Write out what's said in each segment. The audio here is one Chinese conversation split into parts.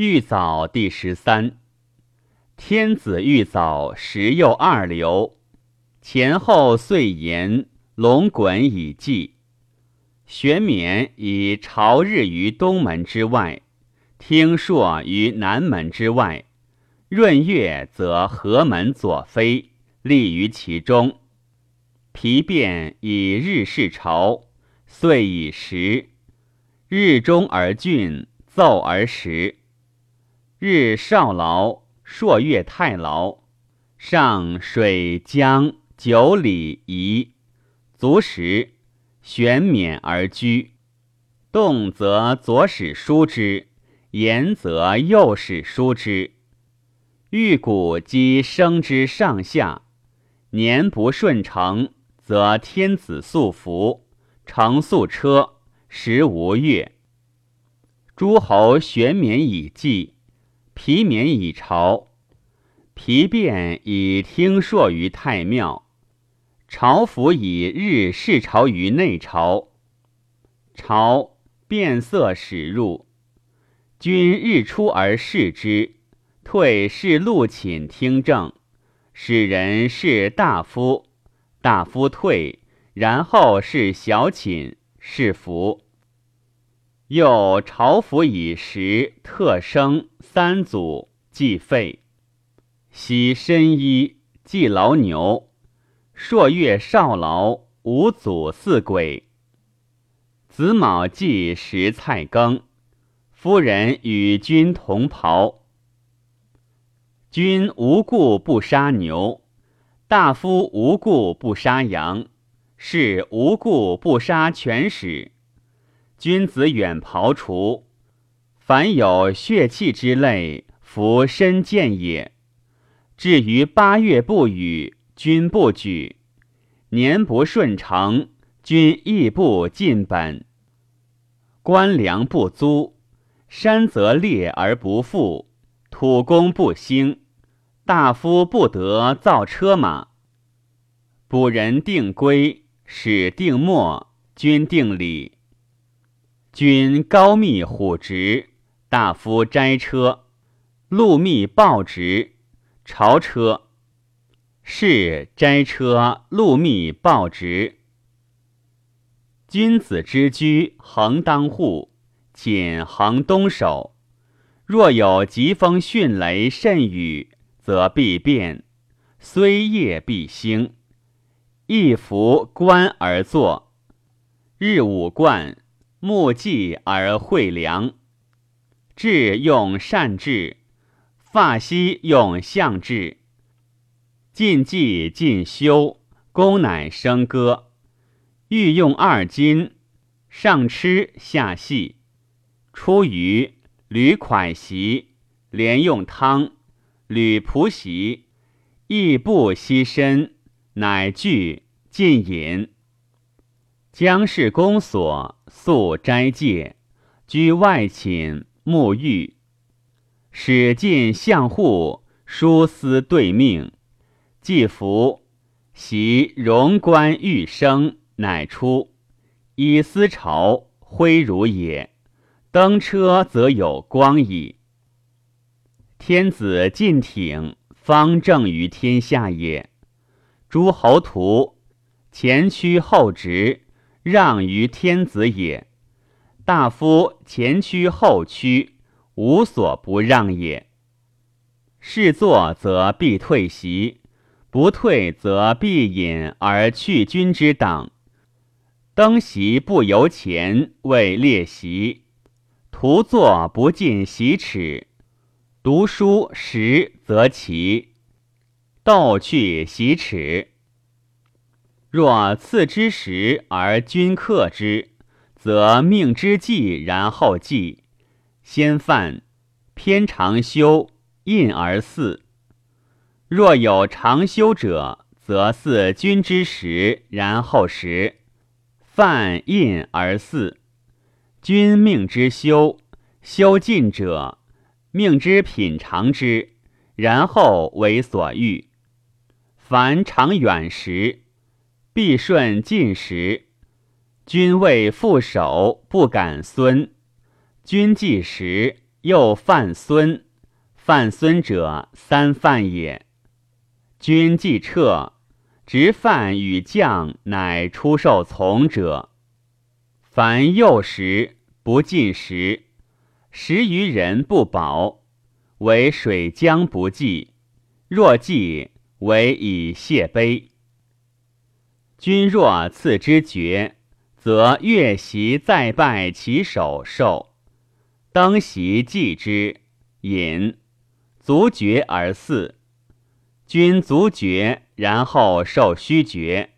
玉藻第十三。天子玉藻时又二流，前后岁延，龙滚以祭。玄冕以朝日于东门之外，听朔于南门之外。闰月则河门左飞，立于其中。皮变以日视朝，岁以时。日中而峻，奏而时。日少劳，朔月太劳。上水江九里夷，足食。玄冕而居，动则左使书之，言则右使书之。欲谷积生之上下，年不顺承，则天子素服，乘素车，时无月。诸侯玄冕以祭，皮冕以朝，皮变以听朔于太庙。朝服以日视朝于内朝，朝变色始入，君日出而视之，退视禄寝听政，使人视大夫，大夫退，然后是小寝，是服。又朝服以时特生三祖，祭废，洗身衣，祭劳牛。朔月少劳，五祖四鬼。子卯祭食菜羹，夫人与君同袍。君无故不杀牛，大夫无故不杀羊，士无故不杀犬豕。君子远庖厨，凡有血气之类，弗身见也。至于八月不雨。君不举，年不顺承，君亦不进本。官粮不租，山则裂而不复，土工不兴，大夫不得造车马。卜人定规，使定末，君定礼。君高密虎直，大夫斋车，路密报直，朝车。是斋车路密报直，君子之居恒当户，谨恒东守。若有疾风迅雷甚雨，则必变，虽夜必兴。一服冠而坐，日五冠，木祭而会良。治用善治，发息用相治。进祭进修，功乃生歌。欲用二金，上吃下细。出于履款席，连用汤，履仆席，亦不惜身，乃具进饮。将事公所，素斋戒，居外寝，沐浴。使进相户，书思对命。既服，袭荣冠玉生，乃出。以思朝，挥如也。登车则有光矣。天子进挺，方正于天下也。诸侯徒前屈后直，让于天子也。大夫前屈后屈，无所不让也。是坐则必退席。不退则必引而去君之党，登席不由前，谓列席；徒坐不进席尺，读书时则齐，斗去席齿。若赐之时而君克之，则命之计然后继，先犯偏长修，印而祀。若有长修者，则祀君之时，然后食，犯印而祀。君命之修，修尽者，命之品尝之，然后为所欲。凡长远时，必顺进时。君为父守，不敢孙；君既时，又犯孙，犯孙者三犯也。君既撤，执犯与将，乃出受从者。凡幼时不进食，食于人不饱，为水浆不济；若济，为以谢杯。君若赐之爵，则越席再拜其首受，登席祭之，饮，足爵而祀。君足爵，然后受虚爵。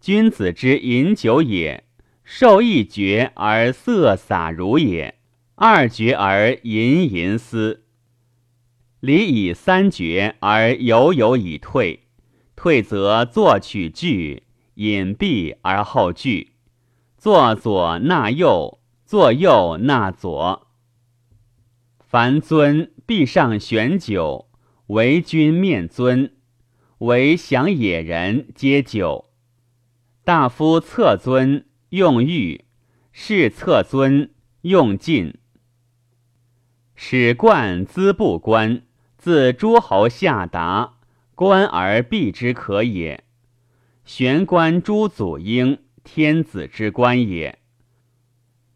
君子之饮酒也。受一爵而色洒如也，二爵而吟吟思。礼以三爵而犹有以退，退则作曲句，隐蔽而后句，坐左纳右，坐右纳左。凡尊必上选酒，为君面尊，为享野人皆酒。大夫侧尊。用玉，是侧尊用尽。使冠资不官，自诸侯下达，官而避之可也。玄关诸祖婴，天子之官也。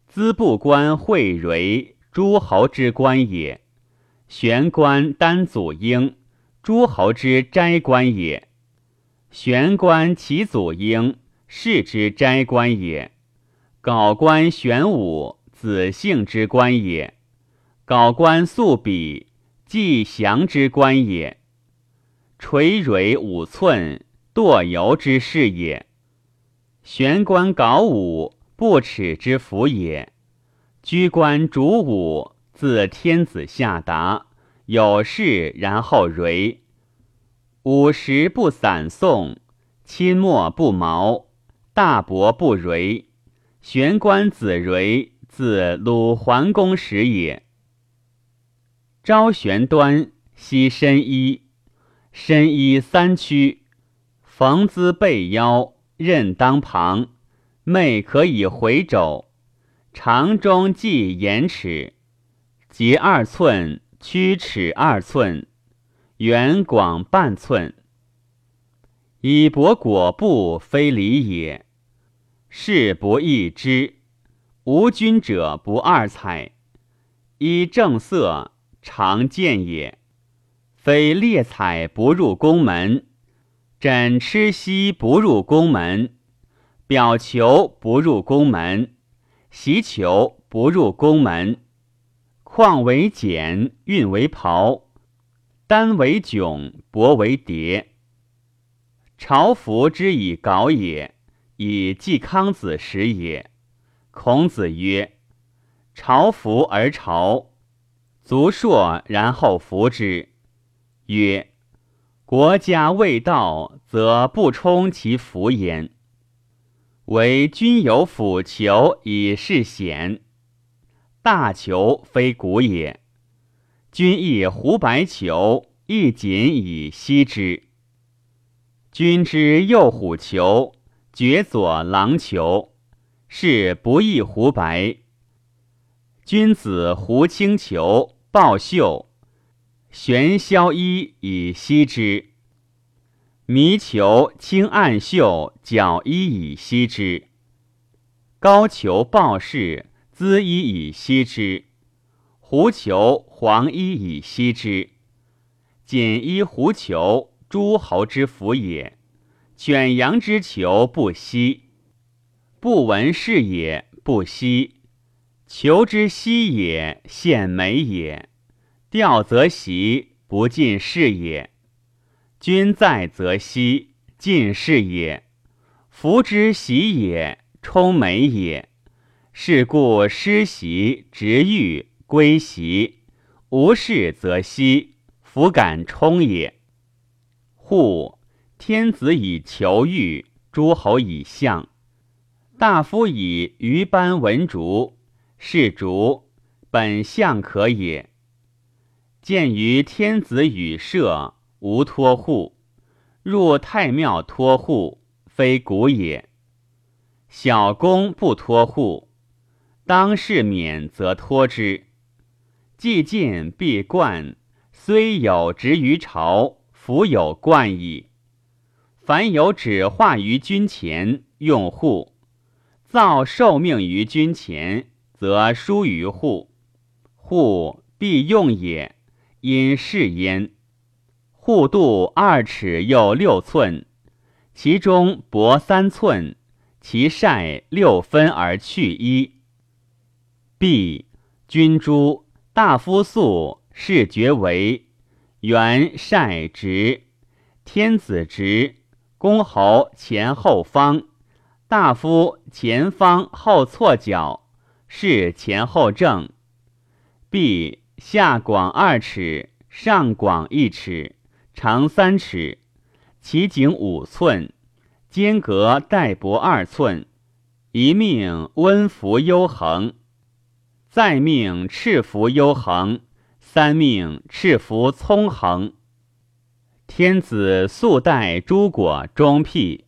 资不官会蕤，诸侯之官也。玄关丹祖婴，诸侯之斋官也。玄关其祖婴。士之斋官也，缟官玄武子姓之官也，缟官素比季祥之官也，垂蕊五寸堕游之事也，玄关搞武不耻之福也，居官主武自天子下达，有事然后蕤，五十不散送，亲墨不毛。大伯不蕤，玄关子蕤，自鲁桓公时也。昭玄端悉深衣，深衣三曲，逢姿背腰，任当旁，妹可以回肘，长中计延尺，截二寸，曲尺二寸，圆广半寸。以帛裹布，非礼也。事不易之，无君者不二采。依正色，常见也。非列彩不入宫门，枕吃兮不入宫门，表求不入宫门，席求不入宫门。况为简，运为袍，单为迥，帛为叠。朝服之以稿也。以季康子时也。孔子曰：“朝服而朝，足硕然后服之。”曰：“国家未到，则不充其福焉。唯君有辅裘以示显，大裘非古也。君亦胡白裘，亦锦以息之。君之右虎裘。”绝左郎裘，是不亦胡白。君子胡青裘，抱袖，玄霄衣以息之。迷裘青暗袖，角衣以息之。高裘抱饰，资衣以息之。狐裘黄衣以息之。锦衣狐裘，诸侯之服也。犬羊之裘不息，不闻是也；不息，裘之息也，献美也。钓则息，不尽是也。君在则息，尽是也。服之喜也，充美也。是故失席执欲归席，无事则息，弗敢充也。护。天子以求欲，诸侯以相，大夫以鱼斑文竹，是竹本相可也。见于天子与社，无托户；入太庙托户，非古也。小公不托户，当世免则托之。既进必冠，虽有职于朝，弗有冠矣。凡有指化于君前，用户；造受命于君前，则疏于户。户必用也，因是焉。户度二尺又六寸，其中薄三寸，其晒六分而去一。B 君诸。大夫素视觉为元晒直，天子直，公侯前后方，大夫前方后错角，是前后正。B 下广二尺，上广一尺，长三尺，其颈五寸，间隔带薄二寸，一命温服幽恒。再命赤服幽恒，三命赤服聪恒。天子素戴诸果中辟，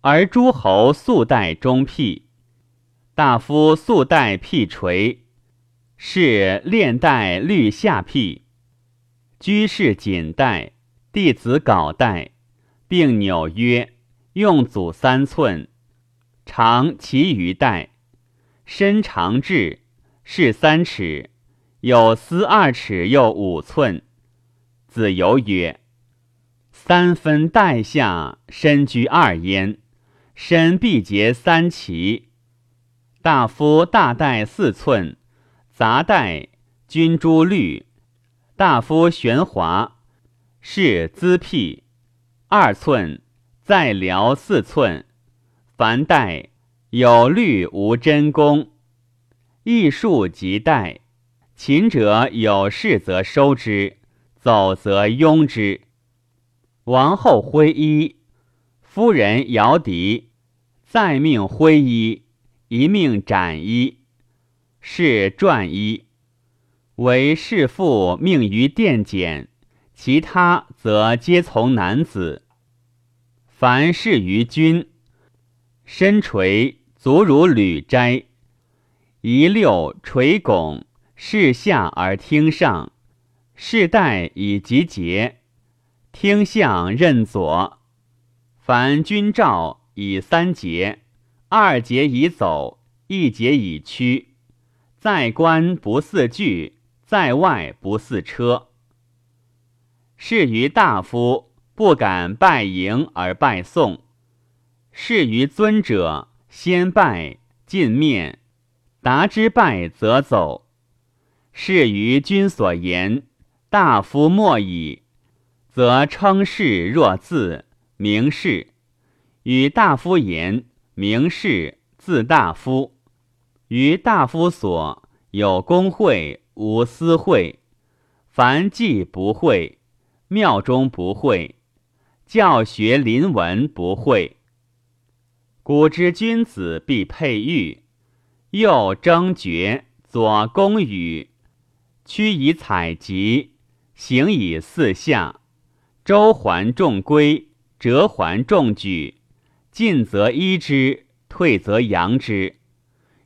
而诸侯素戴中辟。大夫素戴辟垂，是练带律下辟。居士锦带，弟子缟带，并纽约，用足三寸，长其余带，身长至。是三尺，有丝二尺又五寸。子游曰：“三分带下，身居二焉，身必结三齐。大夫大带四寸，杂带君珠绿。大夫玄华，是资辟二寸，再辽四寸。凡带有绿无真功。”艺术即代，勤者有事则收之，走则拥之。王后挥衣，夫人摇笛，再命挥衣，一命斩衣，是传一。为士妇命于殿简，其他则皆从男子。凡事于君，身垂足如履斋。一六垂拱，视下而听上，视带以及节，听相任左。凡君诏以三节，二节以走，一节以屈。在官不似具，在外不似车。是于大夫不敢拜迎而拜送，是于尊者先拜进面。达之拜则走，是于君所言，大夫莫矣，则称事若字名士；与大夫言名士字大夫。于大夫所有公会无私会，凡祭不会，庙中不会，教学临文不会。古之君子必佩玉。右征爵，左攻羽，屈以采集，行以四下。周环重归，折环重举。进则依之，退则扬之。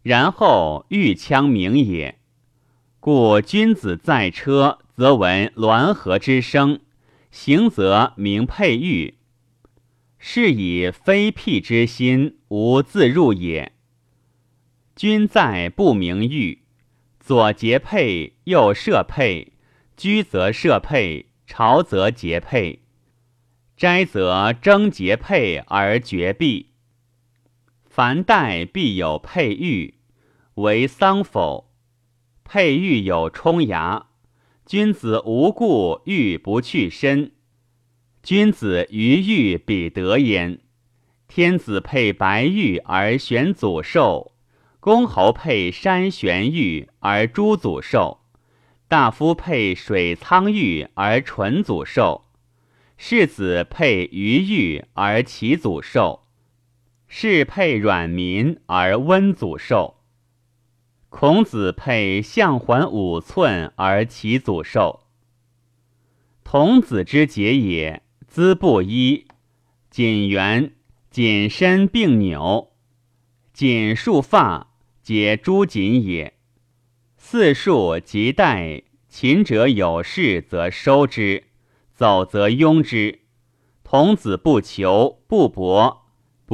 然后欲羌鸣也。故君子在车，则闻鸾和之声；行则鸣佩玉。是以非辟之心，无自入也。君在不明喻，左结佩，右设佩，居则设佩，朝则结佩，斋则征结佩而绝壁。凡代必有佩玉，为丧否？佩玉有冲牙，君子无故玉不去身。君子于玉比德焉。天子佩白玉而选祖寿。公侯配山玄玉而诸祖寿，大夫配水苍玉而纯祖寿，世子配鱼玉而其祖寿，士配软民而温祖寿。孔子配相环五寸而其祖寿。童子之节也，资不一，谨圆，谨身并纽，谨束发。解诸锦也，四束即带勤者有事则收之，走则拥之。童子不求不博，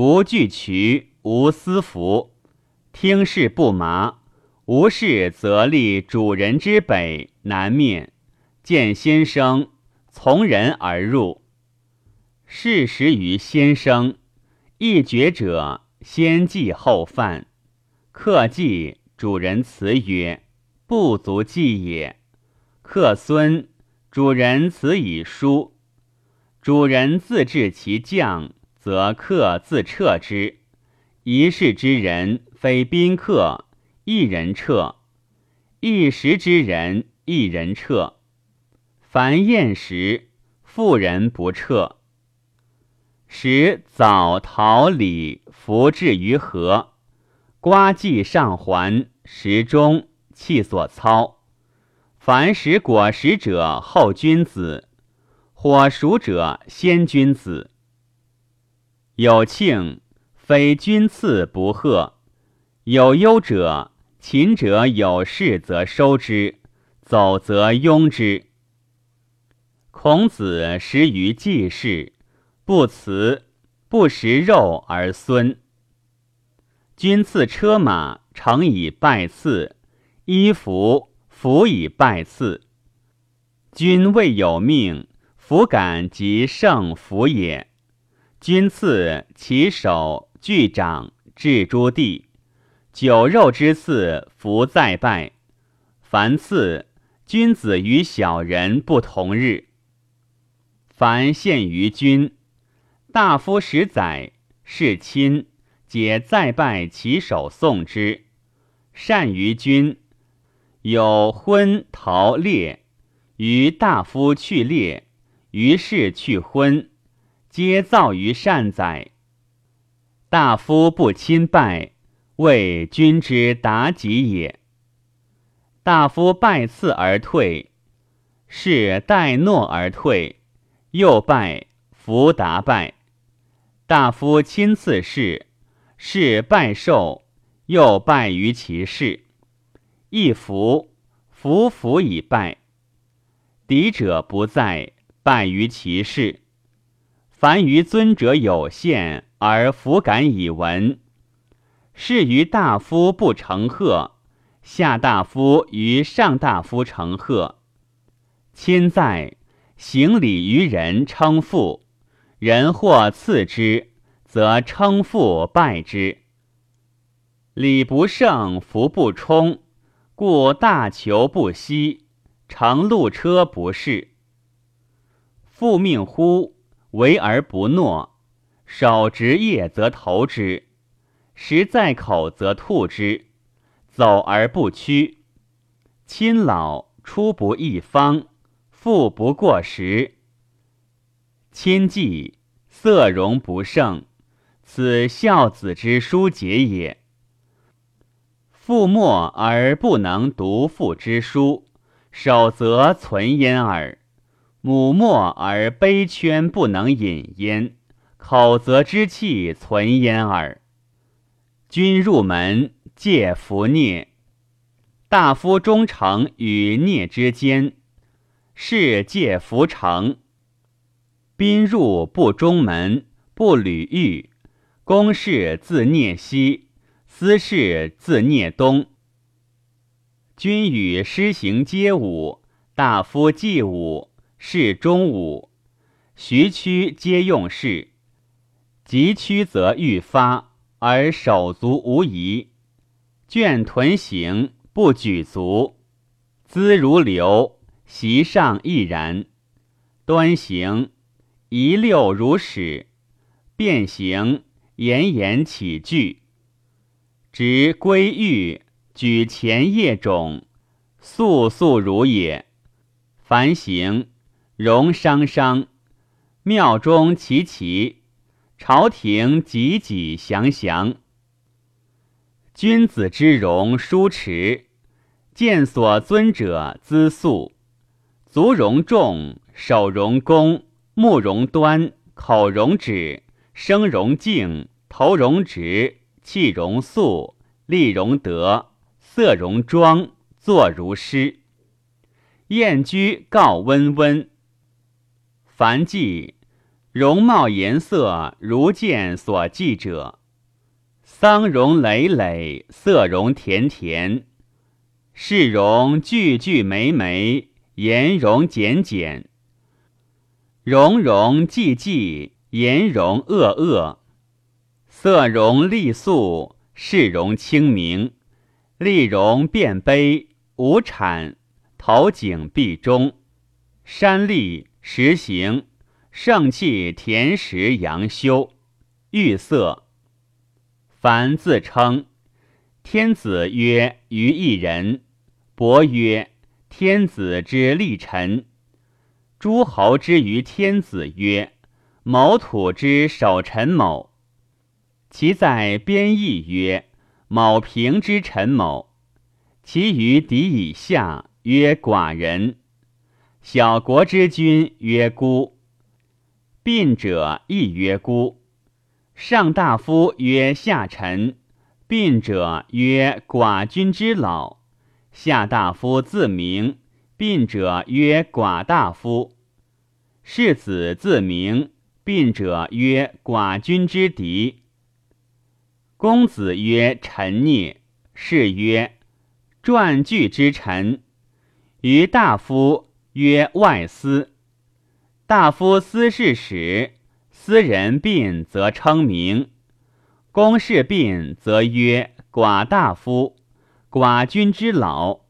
不惧渠，无私服。听事不麻，无事则立主人之北南面。见先生，从人而入。事时于先生，一绝者先祭后犯。客祭，主人辞曰：“不足祭也。”客孙，主人辞以书。主人自治其将，则客自撤之。一室之人，非宾客，一人撤；一时之人，一人撤。凡宴时，妇人不撤。使早桃李服置于河。瓜季上环，时中气所操。凡食果实者，后君子；火熟者，先君子。有庆，非君赐不贺；有忧者，勤者有事则收之，走则拥之。孔子食于季氏，不辞，不食肉而孙。君赐车马，乘以拜赐；衣服，服以拜赐。君未有命，弗敢及圣服也。君赐其首具掌，至诸地。酒肉之赐，弗再拜。凡赐，君子与小人不同日。凡献于君，大夫十载，是亲。皆再拜其首送之，善于君。有婚逃猎，于大夫去猎，于是去婚，皆造于善哉。大夫不亲拜，谓君之达己也。大夫拜次而退，是待诺而退，又拜弗达拜。大夫亲赐事。是拜寿，又拜于其事；一服，服服以拜。敌者不在，拜于其事。凡于尊者有限，而弗敢以闻。是于大夫不成贺，下大夫于上大夫成贺。亲在，行礼于人，称父，人或赐之。则称父拜之，礼不胜，福不充，故大求不息，乘路车不适。复命乎？为而不诺，守职业则投之，食在口则吐之，走而不屈。亲老出不一方，富不过时。亲忌色容不胜。此孝子之书节也。父没而不能读父之书，守则存焉耳；母默而悲圈不能饮焉，口则之气存焉耳。君入门，戒服聂。大夫忠诚与聂之间，是戒服成。宾入不中门，不履玉。公事自聂西，私事自聂东。君与施行皆武，大夫祭武，是中午。徐屈皆用事，急屈则欲发，而手足无疑。倦屯行，不举足，姿如流，席上亦然。端行，一六如始，变行。言言起句，执归玉，举前叶种，肃肃如也。凡行，容商商，庙中齐齐，朝廷济济祥祥。君子之容舒持，见所尊者姿素，足容重，手容恭，目容端，口容止。声容静，头容直，气容肃，立容德，色容庄，坐如诗。燕居告温温。凡记容貌颜色如见所记者，桑容累累，色容甜甜，视容句句眉眉，颜容简简，容容寂寂，颜容恶恶，色容丽素，视容清明，丽容变悲，无产，头颈必中，山立实行。盛气田实阳修，玉色。凡自称天子曰于一人，伯曰天子之立臣，诸侯之于天子曰某土之守臣某，其在边邑曰某平之臣某，其余敌以下曰寡人，小国之君曰孤。病者亦曰孤，上大夫曰下臣，病者曰寡君之老，下大夫自名，病者曰寡大夫，世子自名，病者曰寡君之敌。公子曰臣孽，是曰传句之臣，于大夫曰外司。大夫司事使，司人病则称名；公事病则曰寡大夫、寡君之老。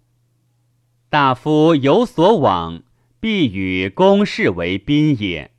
大夫有所往，必与公事为宾也。